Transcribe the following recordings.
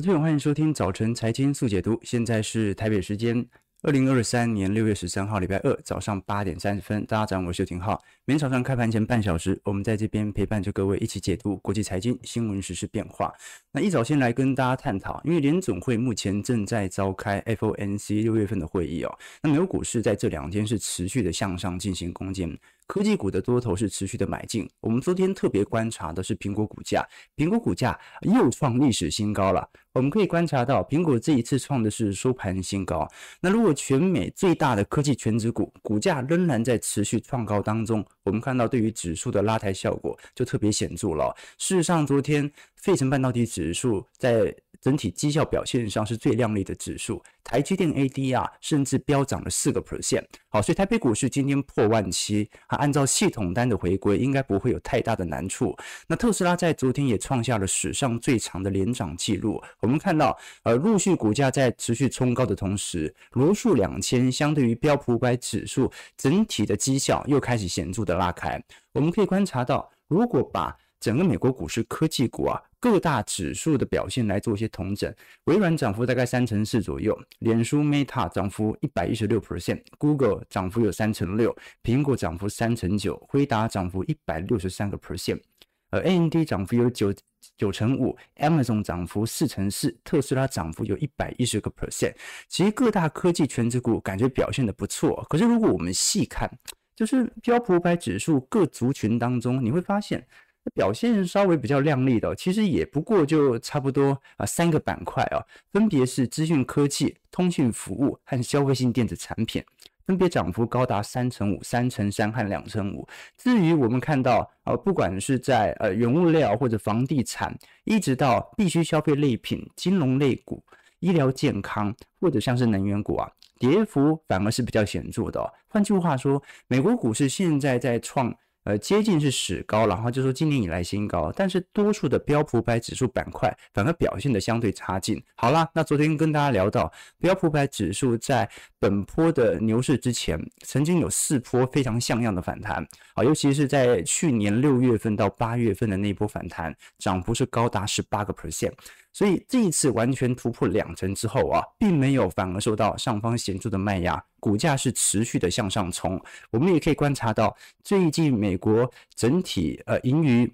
投资朋友，欢迎收听早晨财经速解读。现在是台北时间二零二三年六月十三号，礼拜二早上八点三十分。大家早上好，我是邱廷浩。每天早上开盘前半小时，我们在这边陪伴着各位一起解读国际财经新闻、时事变化。那一早先来跟大家探讨，因为联总会目前正在召开 FOMC 六月份的会议哦。那美国股市在这两天是持续的向上进行攻坚。科技股的多头是持续的买进。我们昨天特别观察的是苹果股价，苹果股价又创历史新高了。我们可以观察到，苹果这一次创的是收盘新高。那如果全美最大的科技全指股股价仍然在持续创高当中，我们看到对于指数的拉抬效果就特别显著了。事实上，昨天费城半导体指数在整体绩效表现上是最亮丽的指数，台积电 ADR 甚至飙涨了四个 percent。好，所以台北股市今天破万七，啊，按照系统单的回归，应该不会有太大的难处。那特斯拉在昨天也创下了史上最长的连涨记录。我们看到，呃，陆续股价在持续冲高的同时，罗素两千相对于标普五百指数整体的绩效又开始显著的拉开。我们可以观察到，如果把整个美国股市科技股啊，各大指数的表现来做一些统整，微软涨幅大概三成四左右，脸书 Meta 涨幅一百一十六 percent，Google 涨幅有三成六，苹果涨幅三成九，辉达涨幅一百六十三个 percent，而 AMD 涨幅有九九成五，Amazon 涨幅四成四，特斯拉涨幅有一百一十个 percent。其实各大科技权值股感觉表现的不错，可是如果我们细看，就是标普五百指数各族群当中，你会发现。表现稍微比较亮丽的，其实也不过就差不多啊三个板块啊，分别是资讯科技、通讯服务和消费性电子产品，分别涨幅高达三成五、三成三和两成五。至于我们看到啊，不管是在呃原物料或者房地产，一直到必需消费类品、金融类股、医疗健康或者像是能源股啊，跌幅反而是比较显著的哦。换句话说，美国股市现在在创。呃，接近是史高，然后就说今年以来新高，但是多数的标普五百指数板块反而表现的相对差劲。好啦，那昨天跟大家聊到标普五百指数在本波的牛市之前，曾经有四波非常像样的反弹啊，尤其是在去年六月份到八月份的那波反弹，涨幅是高达十八个 percent。所以这一次完全突破两成之后啊，并没有反而受到上方显著的卖压，股价是持续的向上冲。我们也可以观察到，最近美国整体呃盈余。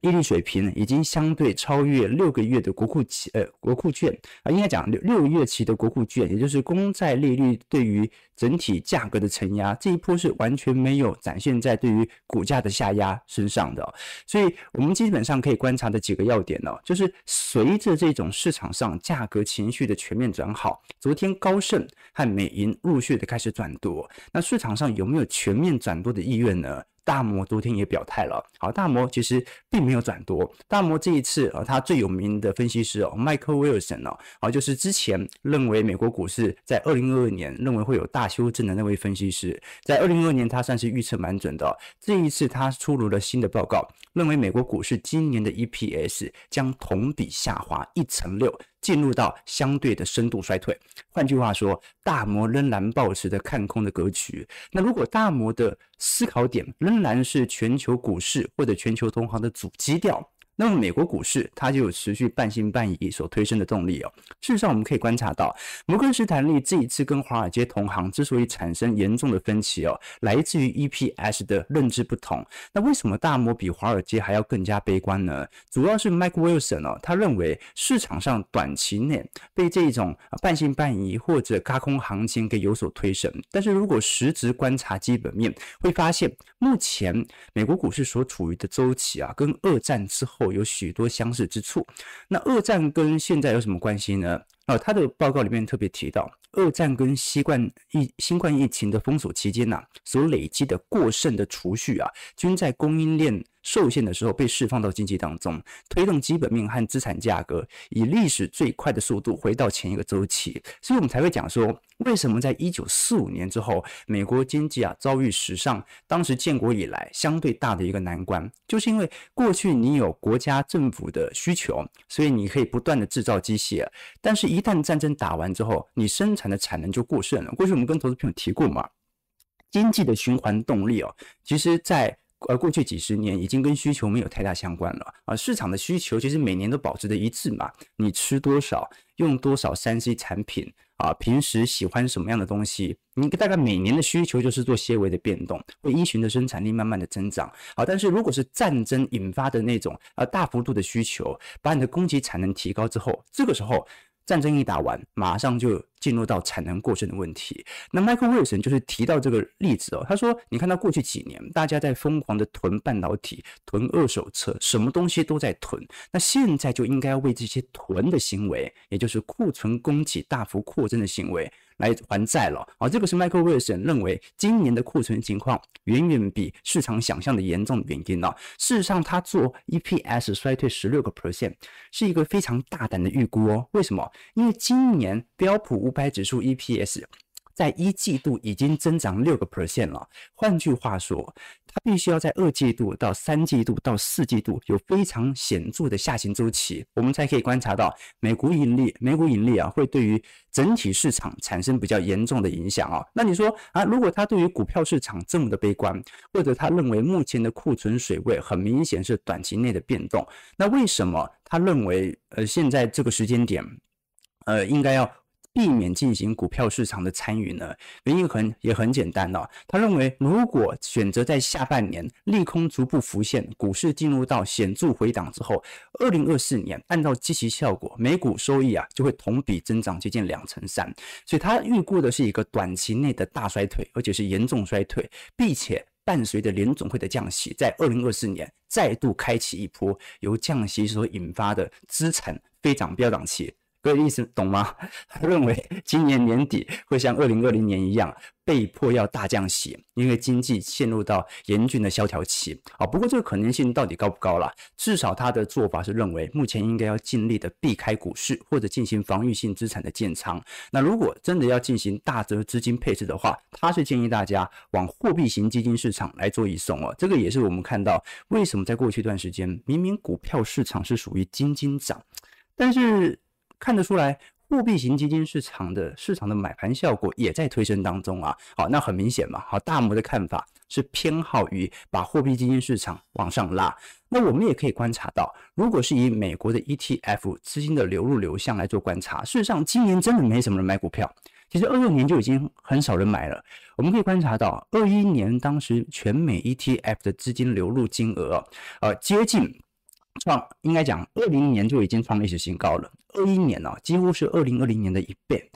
利率水平已经相对超越六个月的国库期，呃，国库券啊，应该讲六六个月期的国库券，也就是公债利率对于整体价格的承压，这一波是完全没有展现在对于股价的下压身上的。所以，我们基本上可以观察的几个要点呢，就是随着这种市场上价格情绪的全面转好，昨天高盛和美银陆续的开始转多，那市场上有没有全面转多的意愿呢？大摩昨天也表态了，好，大摩其实并没有转多，大摩这一次啊，他最有名的分析师哦，迈克威尔森哦，好，就是之前认为美国股市在二零二二年认为会有大修正的那位分析师，在二零二二年他算是预测蛮准的，这一次他出炉了新的报告，认为美国股市今年的 EPS 将同比下滑一成六。进入到相对的深度衰退，换句话说，大摩仍然保持着看空的格局。那如果大摩的思考点仍然是全球股市或者全球同行的主基调。那么美国股市它就有持续半信半疑所推升的动力哦。事实上，我们可以观察到，摩根士丹利这一次跟华尔街同行之所以产生严重的分歧哦，来自于 EPS 的认知不同。那为什么大摩比华尔街还要更加悲观呢？主要是 Mike Wilson 哦，他认为市场上短期内被这种半信半疑或者轧空行情给有所推升，但是如果实质观察基本面，会发现目前美国股市所处于的周期啊，跟二战之后。有许多相似之处。那二战跟现在有什么关系呢？啊，他的报告里面特别提到，二战跟新冠疫新冠疫情的封锁期间呐、所累积的过剩的储蓄啊，均在供应链受限的时候被释放到经济当中，推动基本面和资产价格以历史最快的速度回到前一个周期，所以我们才会讲说，为什么在一九四五年之后，美国经济啊遭遇史上当时建国以来相对大的一个难关，就是因为过去你有国家政府的需求，所以你可以不断的制造机械，但是一旦战争打完之后，你生产的产能就过剩了。过去我们跟投资朋友提过嘛，经济的循环动力哦，其实在呃过去几十年已经跟需求没有太大相关了啊。市场的需求其实每年都保持着一致嘛，你吃多少，用多少三 C 产品啊，平时喜欢什么样的东西，你大概每年的需求就是做些微的变动，会依循着生产力慢慢的增长啊。但是如果是战争引发的那种啊大幅度的需求，把你的供给产能提高之后，这个时候。战争一打完，马上就进入到产能过剩的问题。那 Michael Wilson 就是提到这个例子哦，他说：“你看到过去几年，大家在疯狂的囤半导体、囤二手车，什么东西都在囤。那现在就应该要为这些囤的行为，也就是库存供给大幅扩增的行为。”来还债了啊！这个是 Michael Wilson 认为今年的库存情况远远比市场想象的严重的原因啊。事实上，他做 EPS 衰退十六个 percent 是一个非常大胆的预估哦。为什么？因为今年标普五百指数 EPS 在一季度已经增长六个 percent 了。换句话说，它必须要在二季度到三季度到四季度有非常显著的下行周期，我们才可以观察到美股盈利，美股盈利啊会对于整体市场产生比较严重的影响啊。那你说啊，如果他对于股票市场这么的悲观，或者他认为目前的库存水位很明显是短期内的变动，那为什么他认为呃现在这个时间点呃应该要？避免进行股票市场的参与呢？原因很也很简单哦。他认为，如果选择在下半年利空逐步浮现，股市进入到显著回档之后，二零二四年按照积极效果，每股收益啊就会同比增长接近两成三。所以，他预估的是一个短期内的大衰退，而且是严重衰退，并且伴随着联总会的降息，在二零二四年再度开启一波由降息所引发的资产飞涨飙涨期。各位意思懂吗？他认为今年年底会像二零二零年一样，被迫要大降息，因为经济陷入到严峻的萧条期。啊，不过这个可能性到底高不高啦？至少他的做法是认为，目前应该要尽力的避开股市，或者进行防御性资产的建仓。那如果真的要进行大则资金配置的话，他是建议大家往货币型基金市场来做移送哦。这个也是我们看到为什么在过去一段时间，明明股票市场是属于金金涨，但是。看得出来，货币型基金市场的市场的买盘效果也在推升当中啊。好，那很明显嘛。好，大摩的看法是偏好于把货币基金市场往上拉。那我们也可以观察到，如果是以美国的 ETF 资金的流入流向来做观察，事实上今年真的没什么人买股票。其实二六年就已经很少人买了。我们可以观察到，二一年当时全美 ETF 的资金流入金额，呃，接近。创应该讲，二零年就已经创历史新高了。二一年呢、几乎是二零二零年的一倍。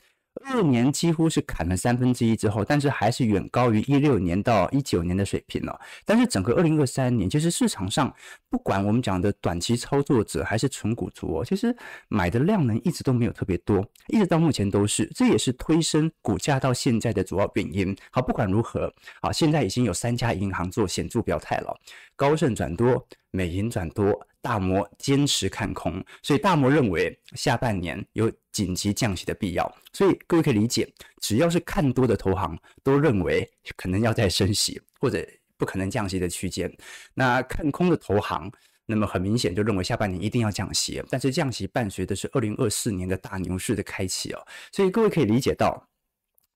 二年几乎是砍了三分之一之后，但是还是远高于一六年到一九年的水平了、但是整个二零二三年，其实市场上不管我们讲的短期操作者还是纯股族，其实买的量能一直都没有特别多，一直到目前都是。这也是推升股价到现在的主要原因。好，不管如何，好，现在已经有三家银行做显著表态了，高盛转多，美银转多。大摩坚持看空，所以大摩认为下半年有紧急降息的必要。所以各位可以理解，只要是看多的投行都认为可能要在升息或者不可能降息的区间。那看空的投行，那么很明显就认为下半年一定要降息。但是降息伴随的是二零二四年的大牛市的开启哦。所以各位可以理解到，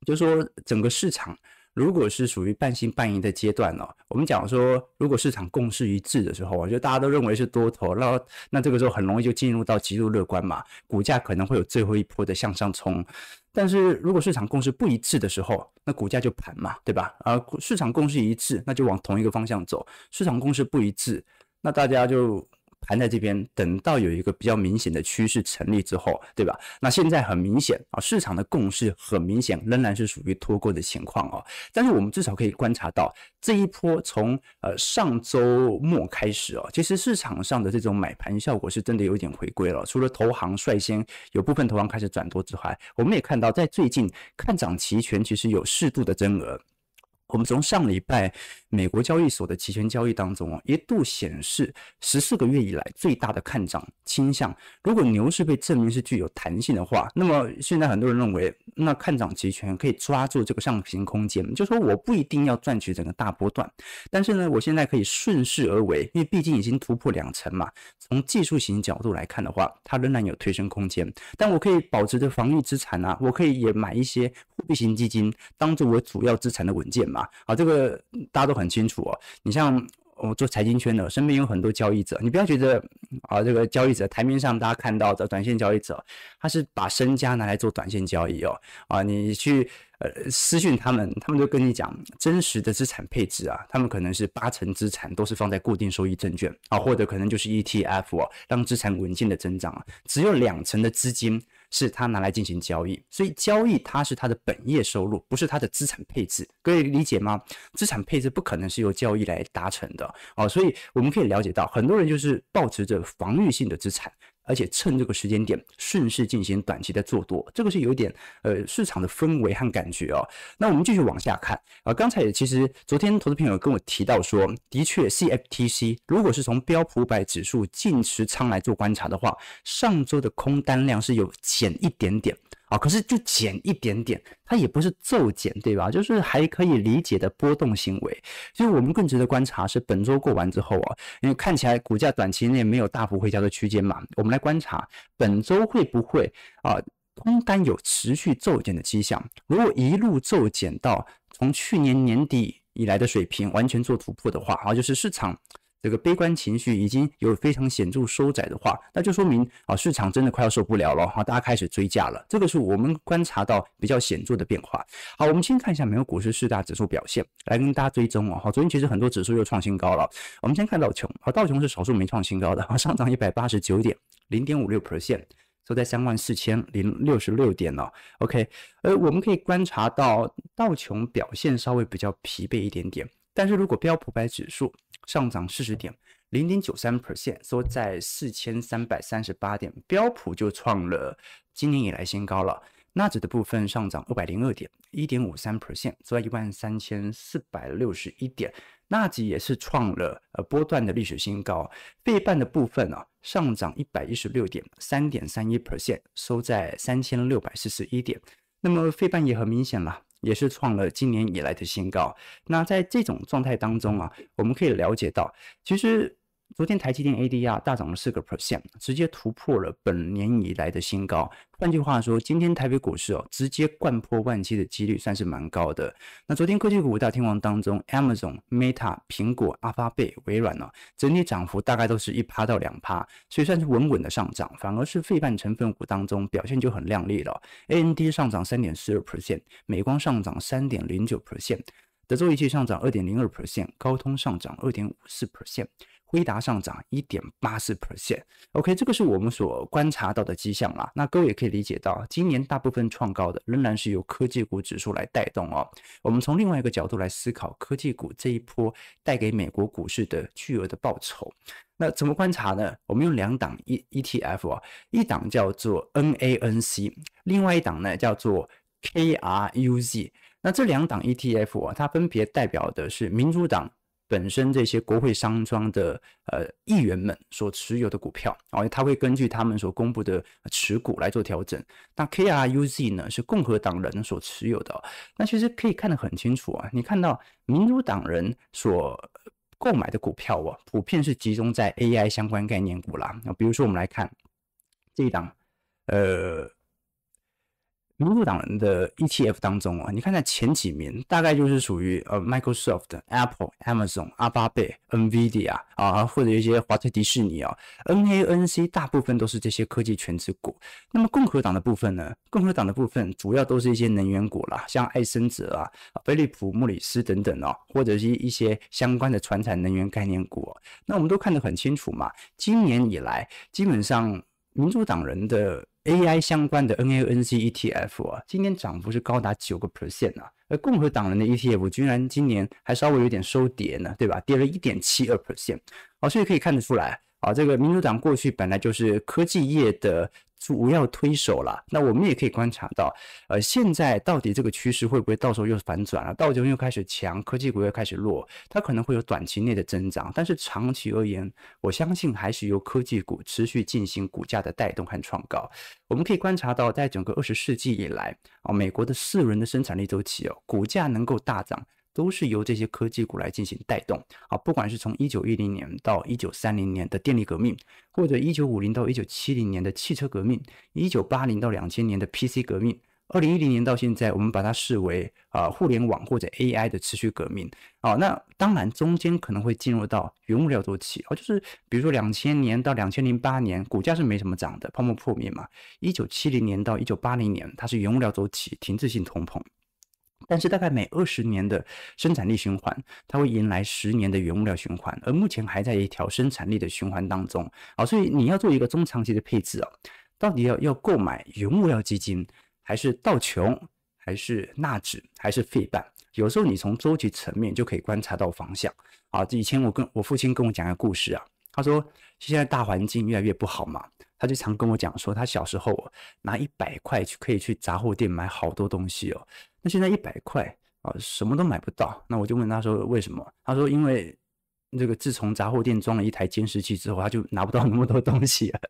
就是说整个市场。如果是属于半信半疑的阶段呢，我们讲说，如果市场共识一致的时候，我觉得大家都认为是多头，那那这个时候很容易就进入到极度乐观嘛，股价可能会有最后一波的向上冲。但是如果市场共识不一致的时候，那股价就盘嘛，对吧？啊，市场共识一致，那就往同一个方向走；市场共识不一致，那大家就。盘在这边，等到有一个比较明显的趋势成立之后，对吧？那现在很明显啊，市场的共识很明显，仍然是属于脱钩的情况哦。但是我们至少可以观察到，这一波从呃上周末开始哦，其实市场上的这种买盘效果是真的有点回归了。除了投行率先有部分投行开始转多之外，我们也看到在最近看涨期权其实有适度的增额。我们从上礼拜美国交易所的期权交易当中啊，一度显示十四个月以来最大的看涨倾向。如果牛市被证明是具有弹性的话，那么现在很多人认为，那看涨期权可以抓住这个上行空间，就说我不一定要赚取整个大波段，但是呢，我现在可以顺势而为，因为毕竟已经突破两成嘛。从技术型角度来看的话，它仍然有推升空间，但我可以保持着防御资产啊，我可以也买一些货币型基金当做我主要资产的稳健嘛。好，这个大家都很清楚哦。你像我做财经圈的，身边有很多交易者，你不要觉得啊，这个交易者台面上大家看到的短线交易者，他是把身家拿来做短线交易哦，啊，你去呃私讯他们，他们都跟你讲真实的资产配置啊，他们可能是八成资产都是放在固定收益证券啊，或者可能就是 ETF 哦，让资产稳健的增长啊，只有两成的资金。是他拿来进行交易，所以交易它是他的本业收入，不是他的资产配置。各位理解吗？资产配置不可能是由交易来达成的哦，所以我们可以了解到，很多人就是保持着防御性的资产。而且趁这个时间点顺势进行短期的做多，这个是有点呃市场的氛围和感觉哦。那我们继续往下看啊，刚才其实昨天投资朋友跟我提到说，的确 CFTC 如果是从标普百指数净持仓来做观察的话，上周的空单量是有减一点点。啊，可是就减一点点，它也不是骤减，对吧？就是还可以理解的波动行为。所以我们更值得观察是本周过完之后啊，因为看起来股价短期内没有大幅回调的区间嘛，我们来观察本周会不会啊空单有持续骤减的迹象。如果一路骤减到从去年年底以来的水平完全做突破的话，啊，就是市场。这个悲观情绪已经有非常显著收窄的话，那就说明啊市场真的快要受不了了哈，大家开始追价了。这个是我们观察到比较显著的变化。好，我们先看一下美国股市四大指数表现，来跟大家追踪哦。好，昨天其实很多指数又创新高了。我们先看道琼，好，道琼是少数没创新高的，上涨一百八十九点，零点五六 percent，收在三万四千零六十六点哦。OK，呃，我们可以观察到道琼表现稍微比较疲惫一点点，但是如果标普百指数，上涨四十点，零点九三 percent，收在四千三百三十八点。标普就创了今年以来新高了。纳指的部分上涨二百零二点，一点五三 percent，收在一万三千四百六十一点。纳指也是创了呃波段的历史新高。费半的部分啊，上涨一百一十六点，三点三一 percent，收在三千六百四十一点。那么费半也很明显了。也是创了今年以来的新高。那在这种状态当中啊，我们可以了解到，其实。昨天台积电 ADR 大涨了四个 percent，直接突破了本年以来的新高。换句话说，今天台北股市哦，直接掼破万七的几率算是蛮高的。那昨天科技股五大天王当中，Amazon、Meta、苹果、阿发贝、微软呢，整体涨幅大概都是一趴到两趴，所以算是稳稳的上涨。反而是费半成分股当中表现就很亮丽了，AMD 上涨三点四二 percent，美光上涨三点零九 percent，德州仪器上涨二点零二 percent，高通上涨二点五四 percent。微达上涨一点八四 percent，OK，这个是我们所观察到的迹象啦。那各位也可以理解到，今年大部分创高的仍然是由科技股指数来带动哦。我们从另外一个角度来思考科技股这一波带给美国股市的巨额的报酬，那怎么观察呢？我们用两档 E ETF 啊，一档叫做 NANC，另外一档呢叫做 KRUZ。那这两档 ETF 啊，它分别代表的是民主党。本身这些国会山庄的呃议员们所持有的股票，然后他会根据他们所公布的持股来做调整。那 KRUZ 呢是共和党人所持有的，那其实可以看得很清楚啊。你看到民主党人所购买的股票啊，普遍是集中在 AI 相关概念股啦。那比如说我们来看这一档，呃。民主党人的 ETF 当中啊，你看在前几名，大概就是属于呃 Microsoft、Apple、Amazon、阿巴贝、NVIDIA 啊，或者一些华特迪士尼啊，NANC 大部分都是这些科技权值股。那么共和党的部分呢？共和党的部分主要都是一些能源股啦，像艾森哲啊、菲利普莫里斯等等哦，或者是一些相关的传产能源概念股。那我们都看得很清楚嘛，今年以来基本上民主党人的。AI 相关的 NANC ETF 啊，今年涨幅是高达九个 percent 啊，而共和党人的 ETF 居然今年还稍微有点收跌呢，对吧？跌了一点七二 percent，好，所以可以看得出来啊，这个民主党过去本来就是科技业的。主要推手了，那我们也可以观察到，呃，现在到底这个趋势会不会到时候又反转了？道琼又开始强，科技股又开始弱，它可能会有短期内的增长，但是长期而言，我相信还是由科技股持续进行股价的带动和创高。我们可以观察到，在整个二十世纪以来，啊，美国的四轮的生产力周期哦，股价能够大涨。都是由这些科技股来进行带动啊，不管是从一九一零年到一九三零年的电力革命，或者一九五零到一九七零年的汽车革命，一九八零到两千年的 PC 革命，二零一零年到现在，我们把它视为啊、互联网或者 AI 的持续革命。好、哦，那当然中间可能会进入到原物料周期啊，就是比如说两千年到两千零八年，股价是没什么涨的，泡沫破灭嘛。一九七零年到一九八零年，它是原物料周期，停滞性通膨。但是大概每二十年的生产力循环，它会迎来十年的原物料循环，而目前还在一条生产力的循环当中。好，所以你要做一个中长期的配置啊，到底要要购买原物料基金，还是道琼，还是纳指，还是费半？有时候你从周期层面就可以观察到方向。啊，以前我跟我父亲跟我讲个故事啊，他说现在大环境越来越不好嘛，他就常跟我讲说，他小时候拿一百块去可以去杂货店买好多东西哦。那现在一百块啊，什么都买不到。那我就问他说为什么？他说因为这个自从杂货店装了一台监视器之后，他就拿不到那么多东西了。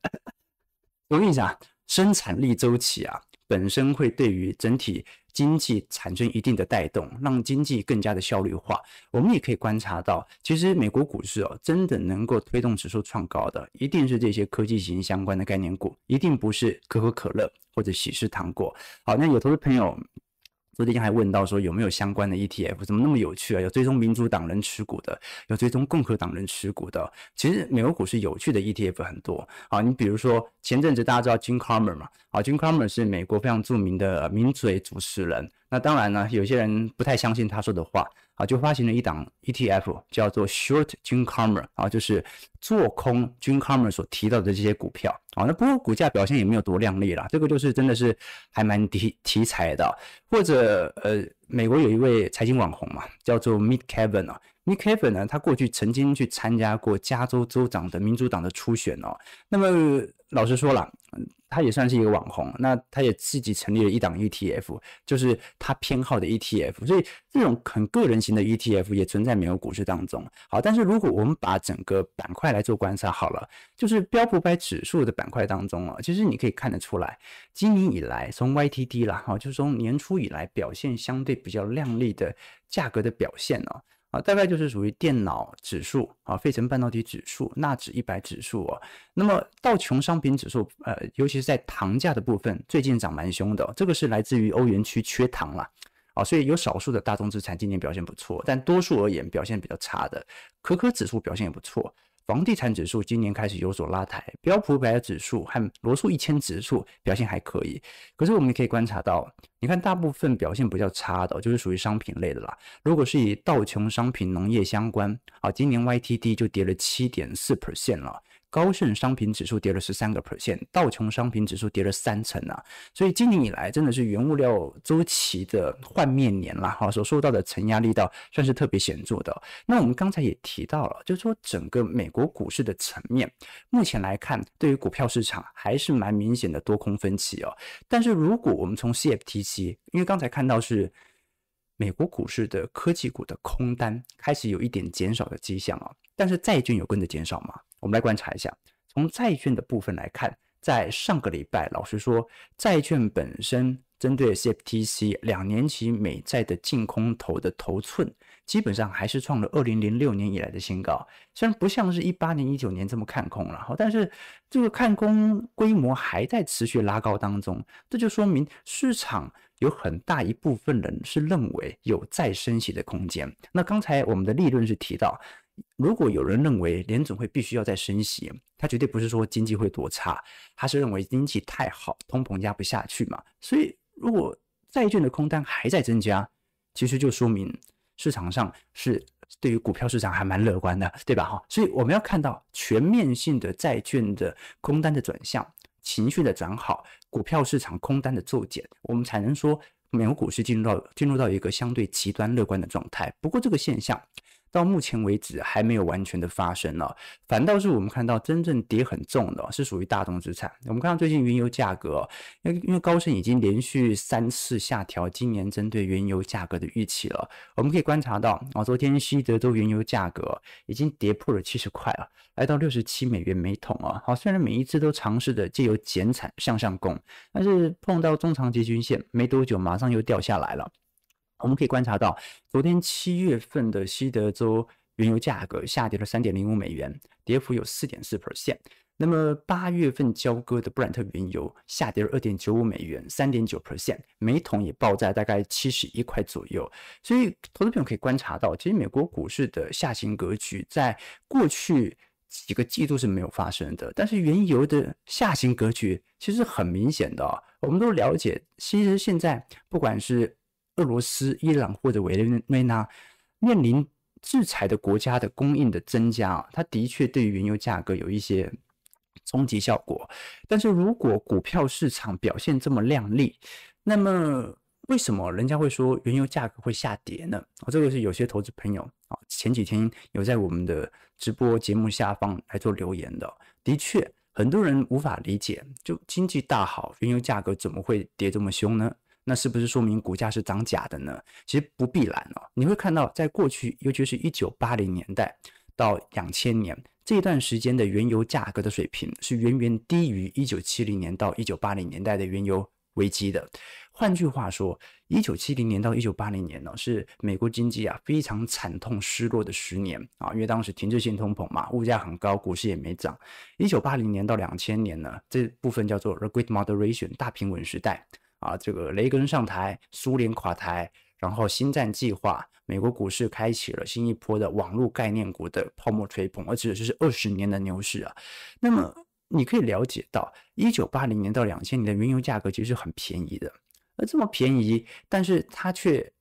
我跟你讲，生产力周期啊，本身会对于整体经济产生一定的带动，让经济更加的效率化。我们也可以观察到，其实美国股市哦，真的能够推动指数创高的，一定是这些科技型相关的概念股，一定不是可口可乐或者喜事糖果。好，那有投资朋友。最近还问到说有没有相关的 ETF，怎么那么有趣啊？有追踪民主党人持股的，有追踪共和党人持股的。其实美国股市有趣的 ETF 很多啊。你比如说前阵子大家知道 Jim Cramer 嘛？啊，Jim Cramer 是美国非常著名的名嘴主持人。那当然呢，有些人不太相信他说的话。啊，就发行了一档 ETF，叫做 Short Jim Cramer 啊，就是做空 Jim Cramer 所提到的这些股票啊。那不过股价表现也没有多亮丽啦，这个就是真的是还蛮题题材的。或者呃，美国有一位财经网红嘛，叫做 Meet Kevin 啊，Meet Kevin 呢，他过去曾经去参加过加州州长的民主党的初选哦。那么老实说了。他也算是一个网红，那他也自己成立了一档 ETF，就是他偏好的 ETF，所以这种很个人型的 ETF 也存在美国股市当中。好，但是如果我们把整个板块来做观察好了，就是标普百指数的板块当中啊，其实你可以看得出来，今年以来从 YTD 啦，哈，就是从年初以来表现相对比较亮丽的价格的表现哦。啊，大概就是属于电脑指数啊，费城半导体指数、纳指一百指数哦。那么道琼商品指数，呃，尤其是在糖价的部分，最近涨蛮凶的。这个是来自于欧元区缺糖了。啊，所以有少数的大宗资产今年表现不错，但多数而言表现比较差的，可可指数表现也不错。房地产指数今年开始有所拉抬，标普百指数和罗素一千指数表现还可以。可是我们可以观察到，你看大部分表现比较差的，就是属于商品类的啦。如果是以道琼商品农业相关，啊，今年 YTD 就跌了七点四 percent 了。高盛商品指数跌了十三个 percent，道琼商品指数跌了三成啊，所以今年以来真的是原物料周期的换面年了哈，所受到的承压力道算是特别显著的。那我们刚才也提到了，就是说整个美国股市的层面，目前来看，对于股票市场还是蛮明显的多空分歧哦。但是如果我们从 CFTC，因为刚才看到是美国股市的科技股的空单开始有一点减少的迹象啊，但是债券有跟着减少吗？我们来观察一下，从债券的部分来看，在上个礼拜，老实说，债券本身针对 CFTC 两年期美债的净空头的头寸，基本上还是创了二零零六年以来的新高。虽然不像是一八年、一九年这么看空了，但是这个看空规模还在持续拉高当中，这就说明市场有很大一部分人是认为有再升息的空间。那刚才我们的立论是提到。如果有人认为联准会必须要再升息，他绝对不是说经济会多差，他是认为经济太好，通膨压不下去嘛。所以，如果债券的空单还在增加，其实就说明市场上是对于股票市场还蛮乐观的，对吧？哈，所以我们要看到全面性的债券的空单的转向，情绪的转好，股票市场空单的骤减，我们才能说美国股市进入到进入到一个相对极端乐观的状态。不过，这个现象。到目前为止还没有完全的发生了，反倒是我们看到真正跌很重的是属于大宗资产。我们看到最近原油价格，因为因为高盛已经连续三次下调今年针对原油价格的预期了。我们可以观察到啊，昨天西德州原油价格已经跌破了七十块了，来到六十七美元每桶啊。好，虽然每一次都尝试着借由减产向上攻，但是碰到中长期均线没多久，马上又掉下来了。我们可以观察到，昨天七月份的西德州原油价格下跌了三点零五美元，跌幅有四点四 percent。那么八月份交割的布兰特原油下跌了二点九五美元，三点九 percent，每桶也报在大概七十一块左右。所以，投资朋友可以观察到，其实美国股市的下行格局在过去几个季度是没有发生的，但是原油的下行格局其实很明显的。我们都了解，其实现在不管是俄罗斯、伊朗或者委内瑞拉面临制裁的国家的供应的增加啊，它的确对于原油价格有一些冲击效果。但是如果股票市场表现这么亮丽，那么为什么人家会说原油价格会下跌呢？啊，这个是有些投资朋友啊前几天有在我们的直播节目下方来做留言的。的确，很多人无法理解，就经济大好，原油价格怎么会跌这么凶呢？那是不是说明股价是涨假的呢？其实不必然哦。你会看到，在过去，尤其是一九八零年代到两千年这一段时间的原油价格的水平，是远远低于一九七零年到一九八零年代的原油危机的。换句话说，一九七零年到一九八零年呢，是美国经济啊非常惨痛失落的十年啊，因为当时停滞性通膨嘛，物价很高，股市也没涨。一九八零年到两千年呢，这部分叫做 The Great Moderation 大平稳时代。啊，这个雷根上台，苏联垮台，然后星战计划，美国股市开启了新一波的网络概念股的泡沫吹捧，而且这是二十年的牛市啊。那么你可以了解到，一九八零年到两千年的原油价格其实是很便宜的，而这么便宜，但是它却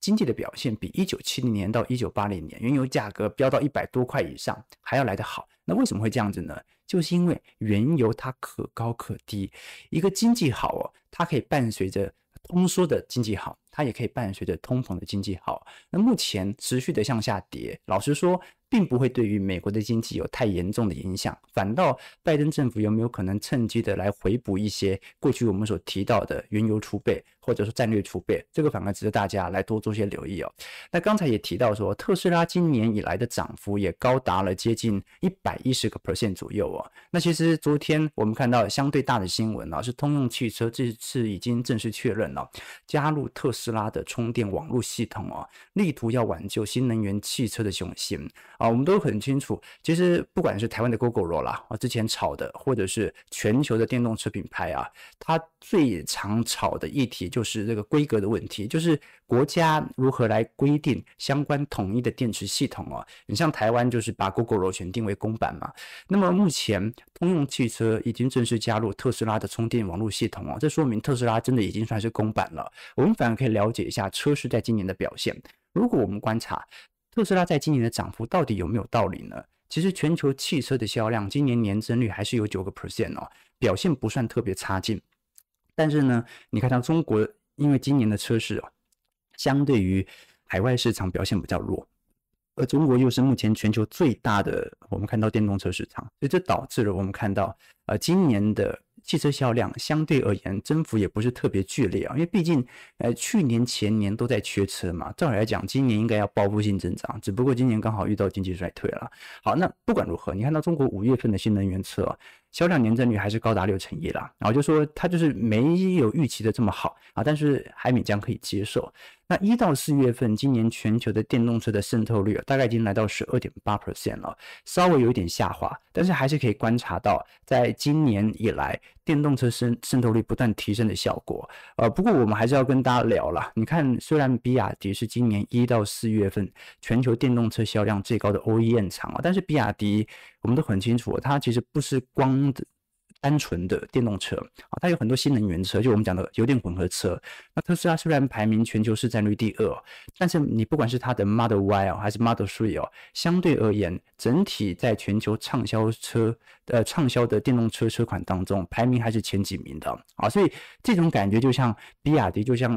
经济的表现比一九七零年到一九八零年原油价格飙到一百多块以上还要来得好。那为什么会这样子呢？就是因为原油它可高可低，一个经济好哦，它可以伴随着通缩的经济好，它也可以伴随着通膨的经济好。那目前持续的向下跌，老实说，并不会对于美国的经济有太严重的影响，反倒拜登政府有没有可能趁机的来回补一些过去我们所提到的原油储备？或者说战略储备，这个反而值得大家来多做些留意哦。那刚才也提到说，特斯拉今年以来的涨幅也高达了接近一百一十个 percent 左右哦。那其实昨天我们看到相对大的新闻啊，是通用汽车这次已经正式确认了加入特斯拉的充电网络系统哦，力图要挽救新能源汽车的雄心。啊我们都很清楚，其实不管是台湾的 Gogoro 啦啊，之前炒的，或者是全球的电动车品牌啊，它最常炒的议题。就是这个规格的问题，就是国家如何来规定相关统一的电池系统哦。你像台湾就是把 Gogoro 选定为公版嘛。那么目前通用汽车已经正式加入特斯拉的充电网络系统哦，这说明特斯拉真的已经算是公版了。我们反而可以了解一下车市在今年的表现。如果我们观察特斯拉在今年的涨幅到底有没有道理呢？其实全球汽车的销量今年年增率还是有九个 percent 哦，表现不算特别差劲。但是呢，你看到中国，因为今年的车市哦，相对于海外市场表现比较弱，而中国又是目前全球最大的，我们看到电动车市场，所以这导致了我们看到，呃，今年的。汽车销量相对而言增幅也不是特别剧烈啊，因为毕竟，呃，去年前年都在缺车嘛，照理来讲，今年应该要报复性增长，只不过今年刚好遇到经济衰退了。好，那不管如何，你看到中国五月份的新能源车销量年增率还是高达六成一了，然后就说它就是没有预期的这么好啊，但是海米将可以接受。那一到四月份，今年全球的电动车的渗透率啊，大概已经来到十二点八 percent 了，稍微有一点下滑，但是还是可以观察到，在今年以来，电动车渗渗透率不断提升的效果。呃，不过我们还是要跟大家聊了，你看，虽然比亚迪是今年一到四月份全球电动车销量最高的 OEM 厂啊，但是比亚迪我们都很清楚，它其实不是光的。单纯的电动车啊，它有很多新能源车，就我们讲的油电混合车。那特斯拉虽然排名全球市占率第二，但是你不管是它的 Model Y 哦，还是 Model 3哦，相对而言，整体在全球畅销车呃畅销的电动车车款当中，排名还是前几名的啊。所以这种感觉就像比亚迪，就像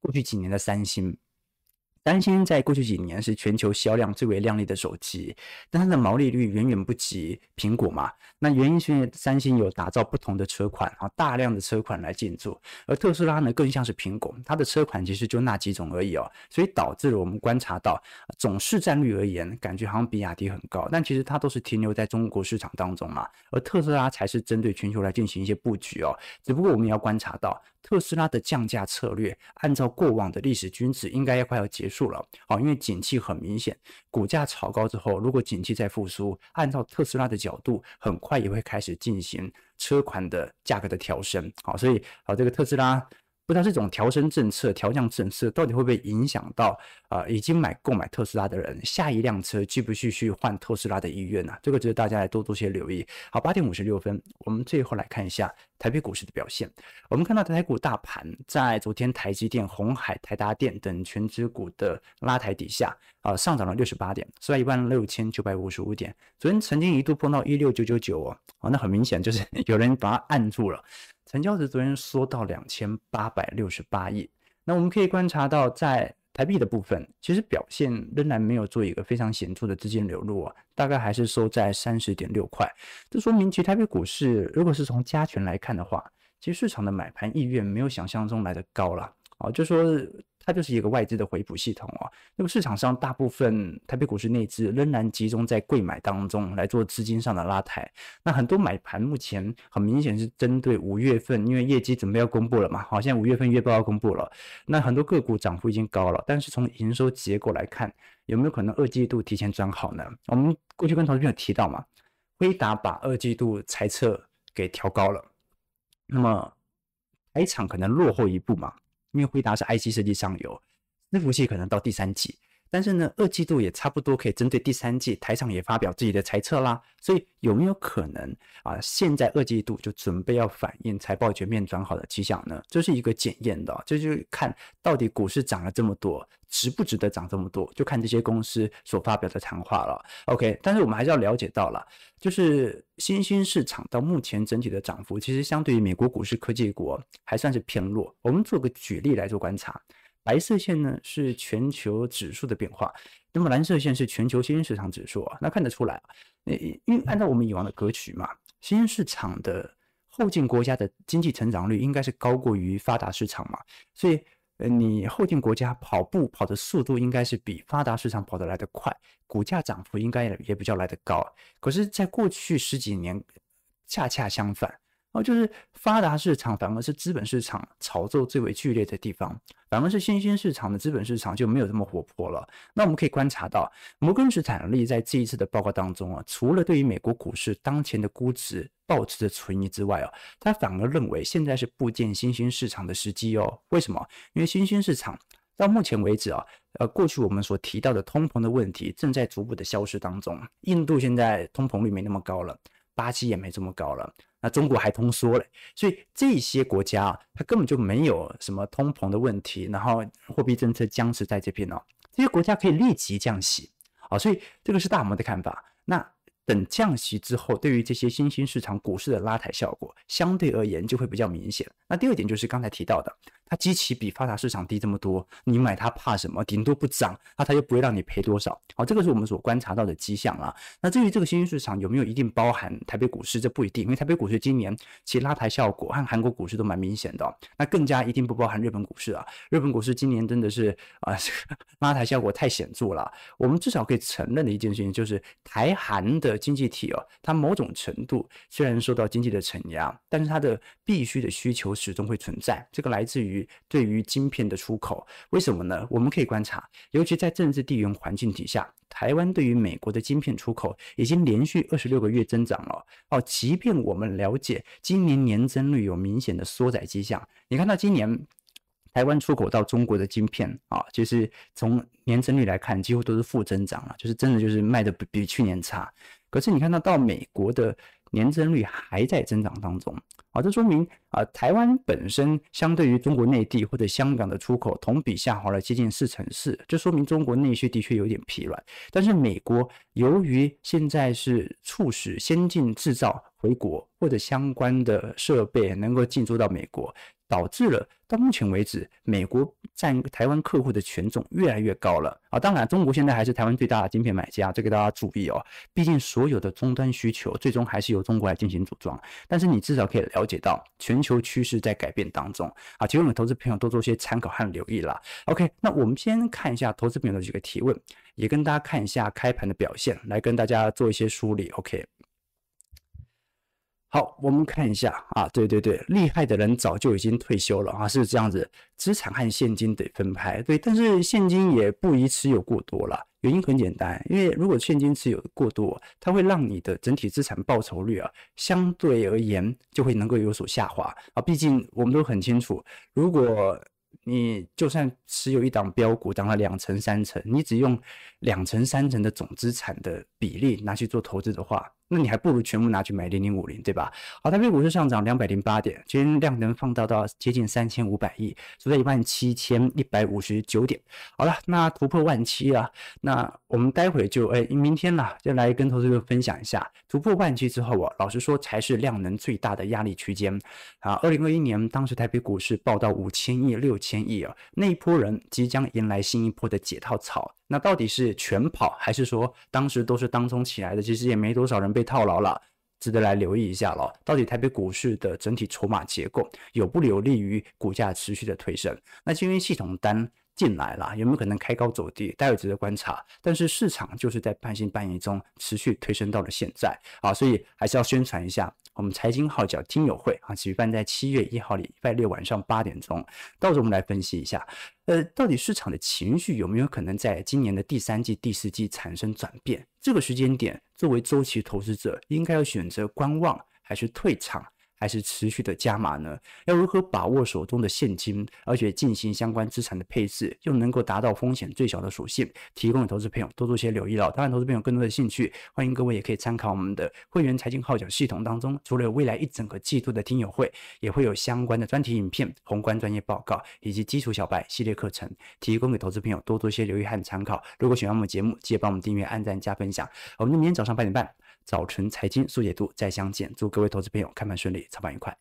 过去几年的三星。三星在过去几年是全球销量最为亮丽的手机，但它的毛利率远远不及苹果嘛。那原因是因为三星有打造不同的车款啊，大量的车款来进驻，而特斯拉呢更像是苹果，它的车款其实就那几种而已哦，所以导致了我们观察到总市占率而言，感觉好像比亚迪很高，但其实它都是停留在中国市场当中嘛，而特斯拉才是针对全球来进行一些布局哦。只不过我们也要观察到特斯拉的降价策略，按照过往的历史均值，应该要快要结束。了。好，因为景气很明显，股价炒高之后，如果景气再复苏，按照特斯拉的角度，很快也会开始进行车款的价格的调升。好，所以好，这个特斯拉。不知道这种调升政策、调降政策到底会不会影响到啊、已经买购买特斯拉的人，下一辆车继不继续换特斯拉的意愿呢、啊？这个值得大家来多多些留意。好，八点五十六分，我们最后来看一下台北股市的表现。我们看到台股大盘在昨天台积电、红海、台达电等全指股的拉抬底下，啊、上涨了六十八点，收在一万六千九百五十五点。昨天曾经一度碰到一六九九九哦，那很明显就是 有人把它按住了。成交值昨天缩到两千八百六十八亿，那我们可以观察到，在台币的部分，其实表现仍然没有做一个非常显著的资金流入啊，大概还是收在三十点六块。这说明其实台北股市如果是从加权来看的话，其实市场的买盘意愿没有想象中来得高了啊，就说。它就是一个外资的回补系统哦。那么市场上大部分台北股市内资仍然集中在贵买当中来做资金上的拉抬。那很多买盘目前很明显是针对五月份，因为业绩准备要公布了嘛。好，像五月份月报要公布了，那很多个股涨幅已经高了，但是从营收结构来看，有没有可能二季度提前转好呢？我们过去跟投资朋友提到嘛，辉达把二季度财测给调高了，那么台厂可能落后一步嘛。因为辉达是 IC 设计上游，那服器可能到第三级，但是呢，二季度也差不多可以针对第三季，台厂也发表自己的猜测啦，所以有没有可能啊？现在二季度就准备要反映财报全面转好的迹象呢？这是一个检验的，这就是看到底股市涨了这么多，值不值得涨这么多，就看这些公司所发表的谈话了。OK，但是我们还是要了解到了，就是新兴市场到目前整体的涨幅，其实相对于美国股市科技股还算是偏弱。我们做个举例来做观察。白色线呢是全球指数的变化，那么蓝色线是全球新兴市场指数啊。那看得出来啊，因为按照我们以往的格局嘛，新兴市场的后进国家的经济成长率应该是高过于发达市场嘛，所以呃，你后进国家跑步跑的速度应该是比发达市场跑得来得快，股价涨幅应该也也比较来得高。可是，在过去十几年，恰恰相反。哦，就是发达市场反而是资本市场炒作最为剧烈的地方，反而是新兴市场的资本市场就没有这么活泼了。那我们可以观察到，摩根士坦利在这一次的报告当中啊，除了对于美国股市当前的估值抱持着存疑之外啊，他反而认为现在是布建新兴市场的时机哦。为什么？因为新兴市场到目前为止啊，呃，过去我们所提到的通膨的问题正在逐步的消失当中。印度现在通膨率没那么高了，巴西也没这么高了。那中国还通缩嘞，所以这些国家啊，它根本就没有什么通膨的问题，然后货币政策僵持在这边哦，这些国家可以立即降息啊，所以这个是大摩的看法。那等降息之后，对于这些新兴市场股市的拉抬效果，相对而言就会比较明显。那第二点就是刚才提到的。它基期比发达市场低这么多，你买它怕什么？顶多不涨，那它又不会让你赔多少。好，这个是我们所观察到的迹象啊。那至于这个新兴市场有没有一定包含台北股市，这不一定，因为台北股市今年其实拉抬效果和韩国股市都蛮明显的。那更加一定不包含日本股市啊。日本股市今年真的是啊，拉抬效果太显著了。我们至少可以承认的一件事情就是，台韩的经济体哦，它某种程度虽然受到经济的承压，但是它的必须的需求始终会存在。这个来自于。对于晶片的出口，为什么呢？我们可以观察，尤其在政治地缘环境底下，台湾对于美国的晶片出口已经连续二十六个月增长了。哦，即便我们了解今年年增率有明显的缩窄迹象，你看到今年台湾出口到中国的晶片啊，就是从年增率来看，几乎都是负增长了，就是真的就是卖的比比去年差。可是你看到到美国的年增率还在增长当中。好，这说明啊，台湾本身相对于中国内地或者香港的出口同比下滑了接近四成四，这说明中国内需的确有点疲软。但是美国由于现在是促使先进制造回国或者相关的设备能够进驻到美国。导致了到目前为止，美国占台湾客户的权重越来越高了啊！当然，中国现在还是台湾最大的晶片买家，这个大家注意哦。毕竟所有的终端需求最终还是由中国来进行组装。但是你至少可以了解到全球趋势在改变当中啊！请我们投资朋友多做些参考和留意啦。OK，那我们先看一下投资朋友的几个提问，也跟大家看一下开盘的表现，来跟大家做一些梳理。OK。好，我们看一下啊，对对对，厉害的人早就已经退休了啊，是这样子，资产和现金得分开，对，但是现金也不宜持有过多了，原因很简单，因为如果现金持有过多，它会让你的整体资产报酬率啊，相对而言就会能够有所下滑啊，毕竟我们都很清楚，如果你就算持有一档标股，涨了两成三成，你只用两成三成的总资产的比例拿去做投资的话。那你还不如全部拿去买零零五零，对吧？好，台北股市上涨两百零八点，今天量能放大到接近三千五百亿，收在一万七千一百五十九点。好了，那突破万七啊，那我们待会就哎，明天啦，就来跟投资者分享一下突破万七之后啊，老实说才是量能最大的压力区间啊。二零二一年当时台北股市报到五千亿、六千亿啊，那一波人即将迎来新一波的解套潮。那到底是全跑，还是说当时都是当冲起来的？其实也没多少人被套牢了，值得来留意一下了。到底台北股市的整体筹码结构有不有利于股价持续的推升？那今天系统单进来了，有没有可能开高走低？待会值得观察。但是市场就是在半信半疑中持续推升到了现在啊，所以还是要宣传一下。我们财经号角听友会啊，举办在七月一号礼拜六晚上八点钟，到时候我们来分析一下，呃，到底市场的情绪有没有可能在今年的第三季、第四季产生转变？这个时间点，作为周期投资者，应该要选择观望还是退场？还是持续的加码呢？要如何把握手中的现金，而且进行相关资产的配置，又能够达到风险最小的属性，提供给投资朋友多做些留意了。当然，投资朋友更多的兴趣，欢迎各位也可以参考我们的会员财经号角系统当中，除了有未来一整个季度的听友会，也会有相关的专题影片、宏观专业报告以及基础小白系列课程，提供给投资朋友多做些留意和参考。如果喜欢我们节目，记得帮我们订阅、按赞、加分享。我们明天早上八点半。早晨财经速解读再相见，祝各位投资朋友开盘顺利，操盘愉快。